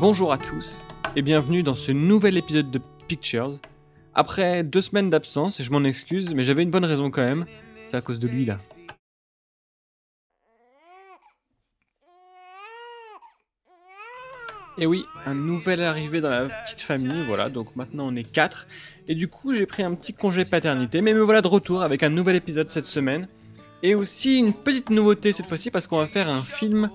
Bonjour à tous et bienvenue dans ce nouvel épisode de Pictures. Après deux semaines d'absence, et je m'en excuse, mais j'avais une bonne raison quand même, c'est à cause de lui là. Et oui, un nouvel arrivé dans la petite famille, voilà, donc maintenant on est 4. Et du coup, j'ai pris un petit congé paternité, mais me voilà de retour avec un nouvel épisode cette semaine. Et aussi une petite nouveauté cette fois-ci, parce qu'on va faire un film,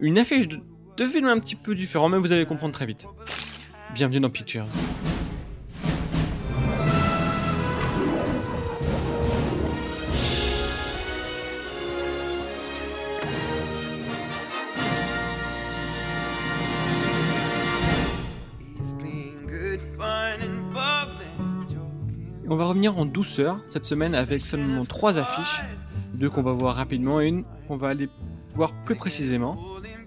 une affiche de, de film un petit peu différent, mais vous allez comprendre très vite. Bienvenue dans Pictures. On va revenir en douceur cette semaine avec seulement trois affiches, deux qu'on va voir rapidement et une qu'on va aller voir plus précisément.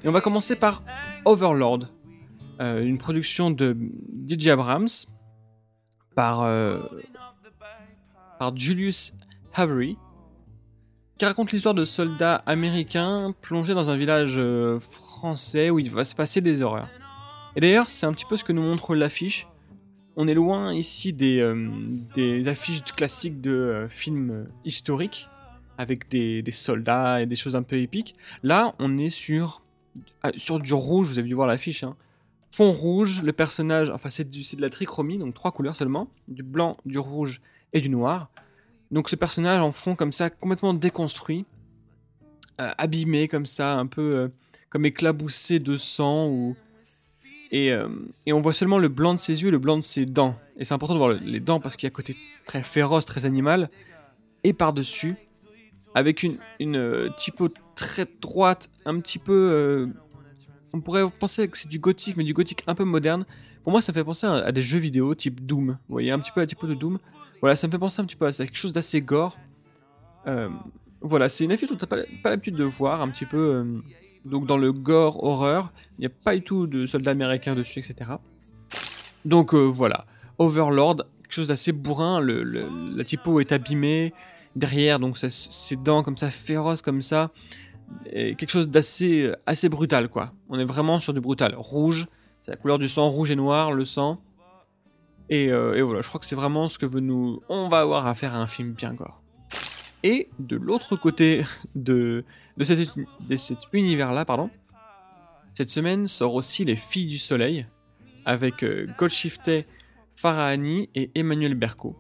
Et on va commencer par Overlord, euh, une production de DJ Abrams par, euh, par Julius Avery, qui raconte l'histoire de soldats américains plongés dans un village euh, français où il va se passer des horreurs. Et d'ailleurs, c'est un petit peu ce que nous montre l'affiche on est loin ici des, des affiches classiques de films historiques avec des, soldats et des choses un peu épiques. Là, on est sur, sur du rouge, vous avez dû voir l'affiche. Hein. Fond rouge, le personnage, enfin c'est de la trichromie, donc trois couleurs seulement, du blanc, du rouge et du noir. Donc ce personnage en fond comme ça, complètement déconstruit, abîmé comme ça, un peu comme éclaboussé de sang ou euh, et, on voit seulement le blanc de ses yeux et le blanc de ses dents. Et c'est important de voir les dents parce qu'il y a côté très féroce, très animal. Et par-dessus, avec une, une euh, typo très droite, un petit peu. Euh, on pourrait penser que c'est du gothique, mais du gothique un peu moderne. Pour moi, ça fait penser à, des jeux vidéo type Doom. Vous voyez, un petit peu la typo de Doom. Voilà, ça me fait penser un petit peu à quelque chose d'assez gore. voilà, c'est une affiche dont t'as pas, pas l'habitude de voir, un petit peu donc dans le gore horreur, il n'y a pas du tout de soldats américains dessus, etc. Donc euh, voilà, Overlord, quelque chose d'assez bourrin, la typo est abîmée, derrière donc ses dents comme ça, féroces comme ça, quelque chose d'assez assez brutal quoi. On est vraiment sur du brutal. Rouge, c'est la couleur du sang, rouge et noir, le sang. Et, euh, voilà, je crois que c'est vraiment ce que veut nous... On va avoir à faire un film bien gore. Et de l'autre côté de, de, cet, univers-là, pardon, cette semaine sort aussi Les Filles du Soleil, avec euh, Farahani et Emmanuel Berco.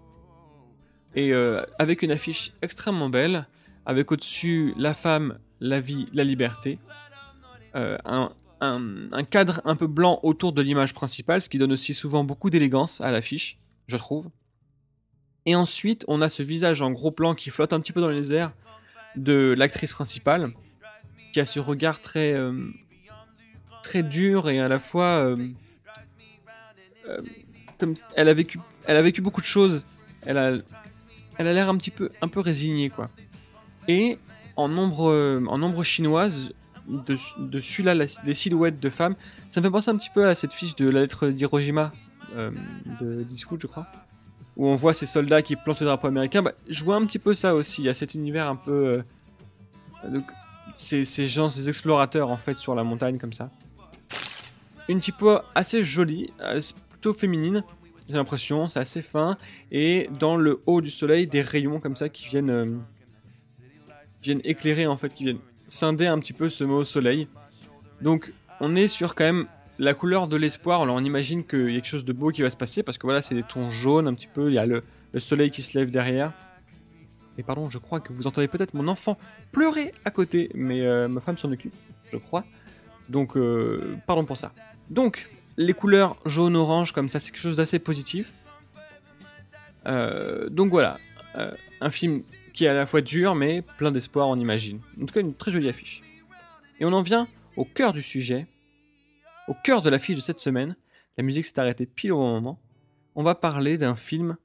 Et euh, avec une affiche extrêmement belle, avec au-dessus la femme, la vie, la liberté. Euh, un, cadre un peu blanc autour de l'image principale, ce qui donne aussi souvent beaucoup d'élégance à l'affiche, je trouve. Et ensuite, on a ce visage en gros plan qui flotte un petit peu dans les airs de l'actrice principale, qui a ce regard très, euh, très dur et à la fois. Elle a vécu, beaucoup de choses. Elle a l'air un petit peu, un peu résignée quoi. Et en nombre, en nombre chinoise, dessus là, des silhouettes de femmes, ça me fait penser un petit peu à cette fiche de la lettre d'Hiroshima de Discord, je crois où on voit ces soldats qui plantent le drapeau américain, bah, je vois un petit peu ça aussi. A cet univers un peu. Euh, ces, gens, ces explorateurs en fait sur la montagne comme ça. Une typo assez jolie, euh, plutôt féminine, j'ai l'impression, c'est assez fin. Et dans le haut du soleil, des rayons comme ça qui viennent, euh, viennent éclairer en fait, qui viennent scinder un petit peu ce mot soleil. Donc on est sur quand même la couleur de l'espoir, alors on imagine qu'il y a quelque chose de beau qui va se passer parce que voilà, c'est des tons jaunes un petit peu, il y a le, soleil qui se lève derrière. Et pardon, je crois que vous entendez peut-être mon enfant pleurer à côté, mais euh, ma femme s'en occupe, je crois. Donc, euh, pardon pour ça. Donc, les couleurs jaune-orange comme ça, c'est quelque chose d'assez positif. Euh, donc voilà, un film qui est à la fois dur, mais plein d'espoir, on imagine. En tout cas, une très jolie affiche. Et on en vient au cœur du sujet, au cœur de l'affiche de cette semaine, la musique s'est arrêtée pile au bon moment. On va parler d'un film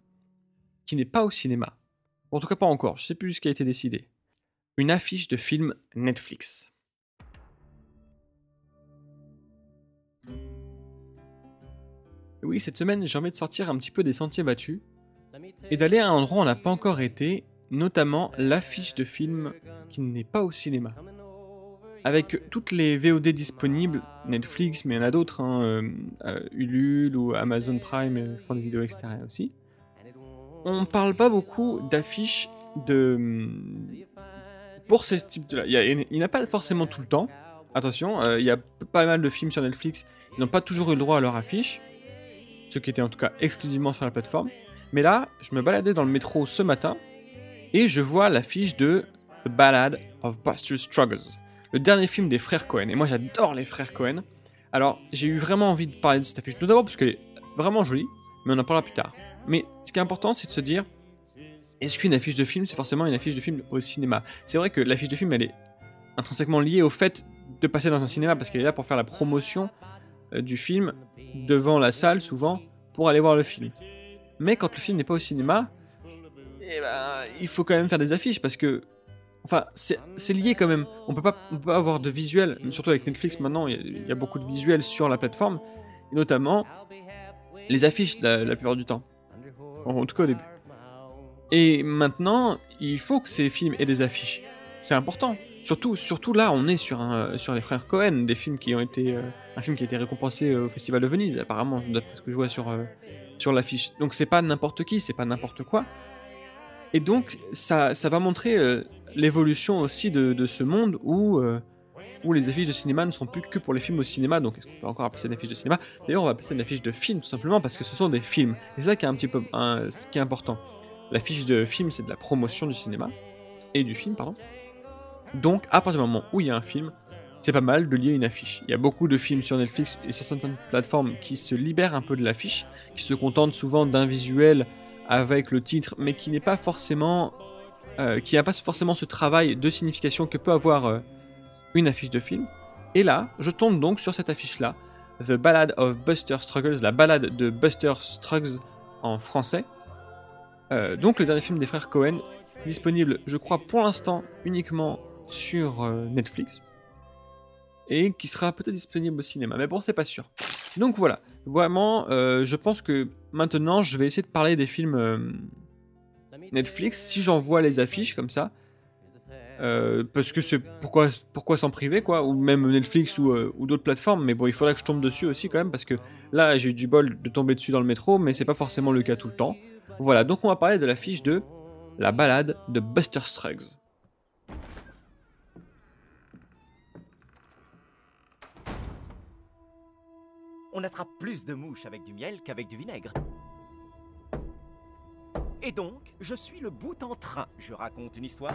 qui n'est pas au cinéma. En tout cas pas encore, je sais plus ce qui a été décidé. Une affiche de film Netflix. Oui, cette semaine, j'ai envie de sortir un petit peu des sentiers battus et d'aller à un endroit où on n'a pas encore été, notamment l'affiche de film qui n'est pas au cinéma. avec toutes les VOD disponibles, Netflix, mais il y en a d'autres, hein, euh, euh, Ulule ou Amazon Prime, euh, font des vidéos extérieures aussi. On parle pas beaucoup d'affiches de pour ces types de là. Il n'y en a pas forcément tout le temps. Attention, il y a pas mal de films sur Netflix qui n'ont pas toujours eu le droit à leur affiche, ceux qui étaient en tout cas exclusivement sur la plateforme. Mais là, je me baladais dans le métro ce matin et je vois l'affiche de The Ballad of Buster Struggles, le dernier film des frères Cohen. Et moi, j'adore les frères Cohen. Alors, j'ai eu vraiment envie de parler de cette affiche, tout d'abord parce qu'elle est vraiment jolie, mais on en parlera plus tard. Mais ce qui est important, c'est de se dire est-ce qu'une affiche de film, c'est forcément une affiche de film au cinéma? C'est vrai que l'affiche de film, elle est intrinsèquement liée au fait de passer dans un cinéma parce qu'elle est là pour faire la promotion du film devant la salle, souvent, pour aller voir le film. Mais quand le film n'est pas au cinéma, eh ben, il faut quand même faire des affiches parce que. Enfin, c'est lié quand même. On peut pas, peut pas avoir de visuel, surtout avec Netflix maintenant, il y, a beaucoup de visuels sur la plateforme, et notamment les affiches la plupart du temps. En tout cas au début. Et maintenant, il faut que ces films aient des affiches. C'est important. Surtout, surtout là, on est sur, un, sur les frères Cohen, des films qui ont été. Euh, un film qui a été récompensé au Festival de Venise, apparemment, d'après ce que je vois sur, euh, sur l'affiche. Donc c'est pas n'importe qui, c'est pas n'importe quoi. Et donc ça, ça va montrer euh, l'évolution aussi de, de, ce monde où, euh, où les affiches de cinéma ne seront plus que pour les films au cinéma. Donc est-ce qu'on peut encore appeler ça une affiche de cinéma? D'ailleurs on va appeler ça une affiche de film tout simplement parce que ce sont des films. Et c'est ça qui est un petit peu ce qui est important. L'affiche de film c'est de la promotion du cinéma et du film pardon. Donc à partir du moment où il y a un film, c'est pas mal de lier une affiche. Il y a beaucoup de films sur Netflix et sur certaines plateformes qui se libèrent un peu de l'affiche, qui se contentent souvent d'un visuel avec le titre, mais qui n'est pas forcément, euh, qui n'a pas forcément ce travail de signification que peut avoir euh, une affiche de film. Et là, je tombe donc sur cette affiche-là, The Ballad of Buster Struggles, la balade de Buster Struggles en français. Euh, donc le dernier film des frères Cohen, disponible, je crois, pour l'instant uniquement sur Netflix. Et qui sera peut-être disponible au cinéma. Mais bon, c'est pas sûr. Donc voilà, vraiment, euh, je pense que maintenant, je vais essayer de parler des films euh, Netflix. Si j'en vois les affiches comme ça. Euh, parce que c'est pourquoi pourquoi s'en priver quoi. Ou même Netflix ou, ou d'autres plateformes. Mais bon il faudra que je tombe dessus aussi quand même parce que là j'ai eu du bol de tomber dessus dans le métro mais c'est pas forcément le cas tout le temps. Voilà. Donc on va parler de l'affiche de la balade de Buster Scruggs on attrape plus de mouches avec du miel qu'avec du vinaigre. Et donc, je suis le bout en train. Je raconte une histoire.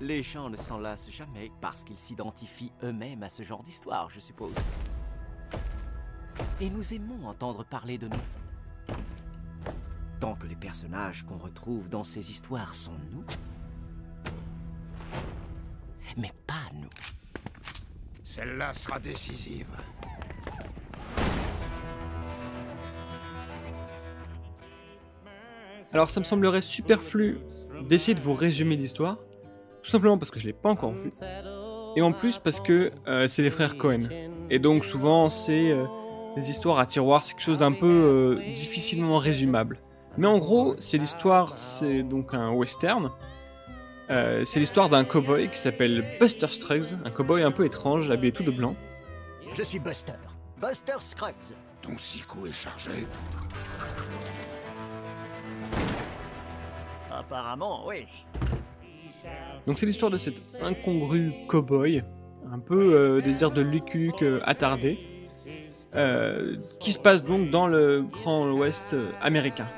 Les gens ne s'en lassent jamais parce qu'ils s'identifient eux-mêmes à ce genre d'histoire, je suppose. Et nous aimons entendre parler de nous. Tant que les personnages qu'on retrouve dans ces histoires sont nous. Mais pas nous. Celle-là sera décisive. Alors ça me semblerait superflu d'essayer de vous résumer l'histoire, tout simplement parce que je l'ai pas encore vu, et en plus parce que euh, c'est les frères Cohen. Et donc souvent c'est euh, des histoires à tiroir, c'est quelque chose d'un peu euh, difficilement résumable. Mais en gros, c'est l'histoire, c'est donc un western. c'est l'histoire d'un cowboy qui s'appelle Buster Scruggs, un cowboy un peu étrange, habillé tout de blanc. Je suis Buster, Buster Scruggs. Ton psycho est chargé Apparemment, oui. Donc c'est l'histoire de cet incongru cowboy, un peu euh, des airs de Luke euh, attardé, euh, qui se passe donc dans le Grand Ouest américain.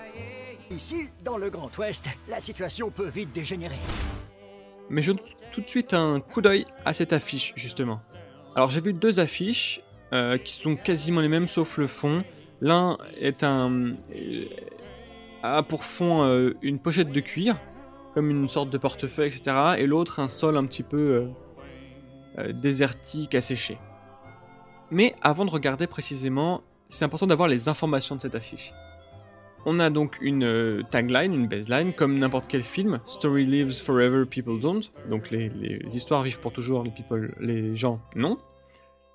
Ici, dans le Grand Ouest, la situation peut vite dégénérer. Mais je tout de suite un coup d'œil à cette affiche, justement. Alors j'ai vu deux affiches qui sont quasiment les mêmes sauf le fond. L'un est un a pour fond euh, une pochette de cuir, comme une sorte de portefeuille, etc. Et l'autre un sol un petit peu euh, euh, désertique, asséché. Mais avant de regarder précisément, c'est important d'avoir les informations de cette affiche. On a donc une tagline, une baseline, comme n'importe quel film. Story lives forever, people don't. Donc les, les, histoires vivent pour toujours, les, people, les gens non.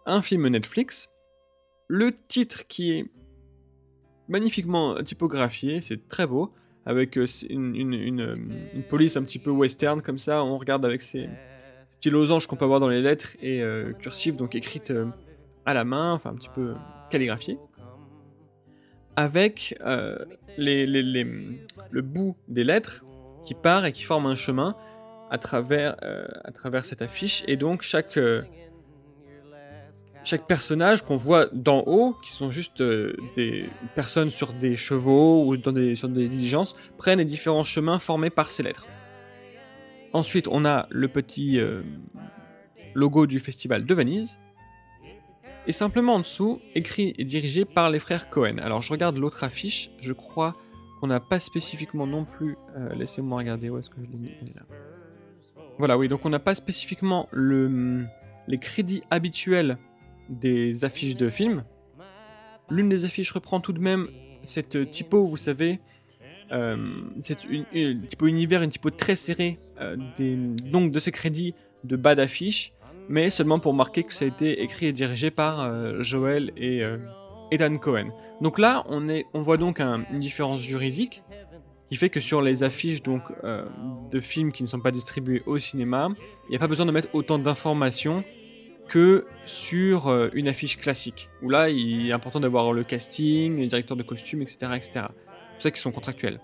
Un film Netflix. Le titre qui est magnifiquement typographié, c'est très beau, avec euh, une, une, police un petit peu western comme ça, on regarde avec ses, style losange qu'on peut avoir dans les lettres et euh, cursive, donc écrite euh, à la main, enfin un petit peu calligraphiée, avec euh, les, le bout des lettres qui part et qui forme un chemin à travers, euh, à travers cette affiche. Et donc chaque, euh, chaque personnage qu'on voit d'en haut, qui sont juste euh, des personnes sur des chevaux ou dans des, sur des diligences, prennent les différents chemins formés par ces lettres. Ensuite, on a le petit euh, logo du festival de Venise. Et simplement en dessous, écrit et dirigé par les frères Cohen. Alors je regarde l'autre affiche, je crois qu'on n'a pas spécifiquement non plus. euh, Laissez-moi regarder où est-ce que je l'ai mis. Là. Voilà, oui, donc on n'a pas spécifiquement le, les crédits habituels des affiches de films. L'une des affiches reprend tout de même cette typo, vous savez, euh, cette une, une typo univers, une typo très serrée, euh, des, donc de ces crédits de bas d'affiche, mais seulement pour marquer que ça a été écrit et dirigé par euh, Joel et, euh, et Dan Cohen. Donc là, on, voit donc un- une différence juridique qui fait que sur les affiches donc, euh, de films qui ne sont pas distribués au cinéma, il n'y a pas besoin de mettre autant d'informations que sur euh, une affiche classique, où là, il est important d'avoir le casting, le directeur de costume, etc. etc. Tout ça qui sont contractuels.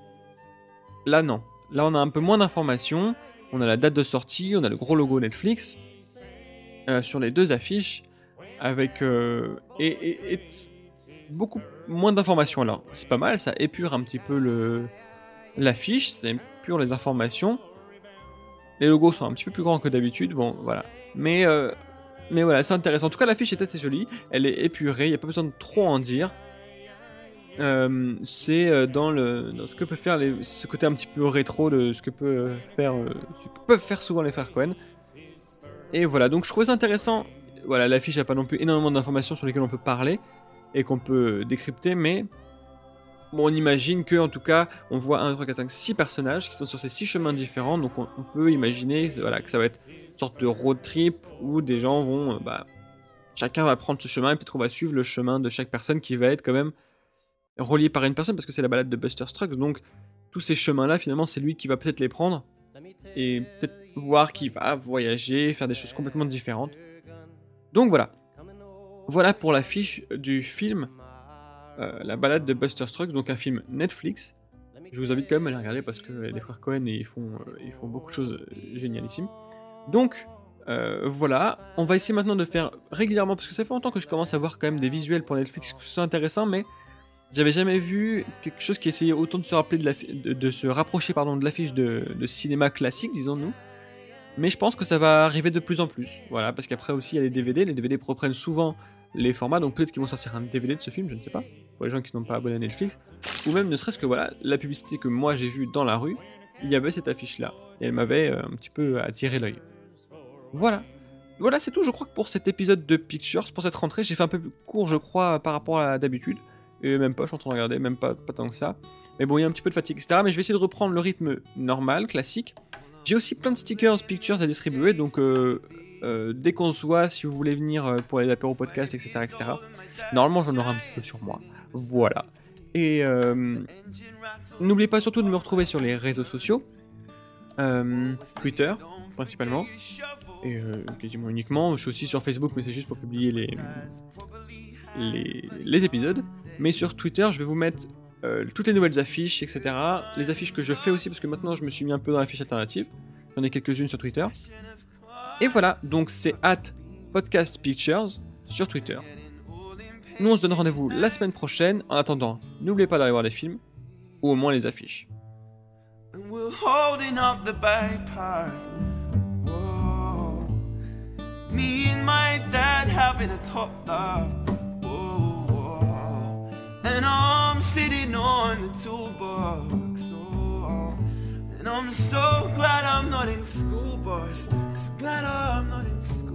Là, non. Là, on a un peu moins d'informations. On a la date de sortie, on a le gros logo Netflix euh, sur les deux affiches, avec euh, et, et- beaucoup moins d'informations. Alors, c'est pas mal, ça épure un petit peu le l'affiche, ça épure les informations. Les logos sont un petit peu plus grands que d'habitude, bon, voilà. Mais euh, mais voilà, c'est intéressant. En tout cas, l'affiche est assez jolie. Elle est épurée. Il n'y a pas besoin de trop en dire. Euh, c'est euh, dans, le, dans ce que peut faire les, ce côté un petit peu rétro de ce que peut faire, euh, peuvent faire souvent les frères Cohen. Et voilà, donc je trouvais ça intéressant. Voilà, l'affiche n'a pas non plus énormément d'informations sur lesquelles on peut parler et qu'on peut décrypter, mais bon, on imagine que en tout cas, on voit 1, 3, 4, 5, 6 personnages qui sont sur ces 6 chemins différents. Donc on, peut imaginer voilà, que ça va être une sorte de road trip où des gens vont. euh, bah, chacun va prendre ce chemin et peut-être qu'on va suivre le chemin de chaque personne qui va être quand même relié par une personne parce que c'est la balade de Buster Scruggs. Donc tous ces chemins-là, finalement, c'est lui qui va peut-être les prendre et peut-être voir qu'il va voyager, faire des choses complètement différentes. Donc voilà. Voilà pour l'affiche du film euh, La balade de Buster Scruggs, donc un film Netflix. Je vous invite quand même à le regarder parce que les frères Cohen ils font, euh, ils font beaucoup de choses euh, génialissimes. Donc voilà, on va essayer maintenant de faire régulièrement parce que ça fait longtemps que je commence à voir quand même des visuels pour Netflix qui sont intéressants, mais j'avais jamais vu quelque chose qui essayait autant de se rappeler de, la, de, de se rapprocher pardon de l'affiche de, de cinéma classique, disons-nous. Mais je pense que ça va arriver de plus en plus. Voilà, parce qu'après aussi il y a les DVD. Les DVD reprennent souvent les formats, donc peut-être qu'ils vont sortir un DVD de ce film, je ne sais pas, pour les gens qui n'ont pas abonné à Netflix. Ou même ne serait-ce que voilà, la publicité que moi j'ai vue dans la rue, il y avait cette affiche-là. Et elle m'avait euh, un petit peu attiré l'œil. Voilà. Voilà, c'est tout, je crois que pour cet épisode de Pictures, pour cette rentrée, j'ai fait un peu plus court, je crois, par rapport à d'habitude. Et même pas, je suis en train de regarder, même pas, pas tant que ça. Mais bon, il y a un petit peu de fatigue, etc. Mais je vais essayer de reprendre le rythme normal, classique. J'ai aussi plein de stickers Pictures à distribuer, donc euh, euh, dès qu'on se voit, si vous voulez venir euh, pour les apéros podcast, etc., etc. Normalement, j'en aurai un petit peu sur moi. Voilà. Et euh, n'oubliez pas surtout de me retrouver sur les réseaux sociaux. Euh, Twitter, principalement. Et euh, quasiment uniquement. Je suis aussi sur Facebook, mais c'est juste pour publier les, les, les épisodes. Mais sur Twitter, je vais vous mettre toutes les nouvelles affiches, etc. Les affiches que je fais aussi, parce que maintenant je me suis mis un peu dans l'affiche alternative. J'en ai quelques-unes sur Twitter. Et voilà, donc c'est at Podcast Pictures sur Twitter. Nous on se donne rendez-vous la semaine prochaine. En attendant, n'oubliez pas d'aller voir les films, ou au moins les affiches. And we're holding up the bypass. Whoa. Me and my dad having a top laugh. Whoa, whoa. And I'm sitting on the toolbox. Oh. And I'm so glad I'm not in school, boss. Glad I'm not in school.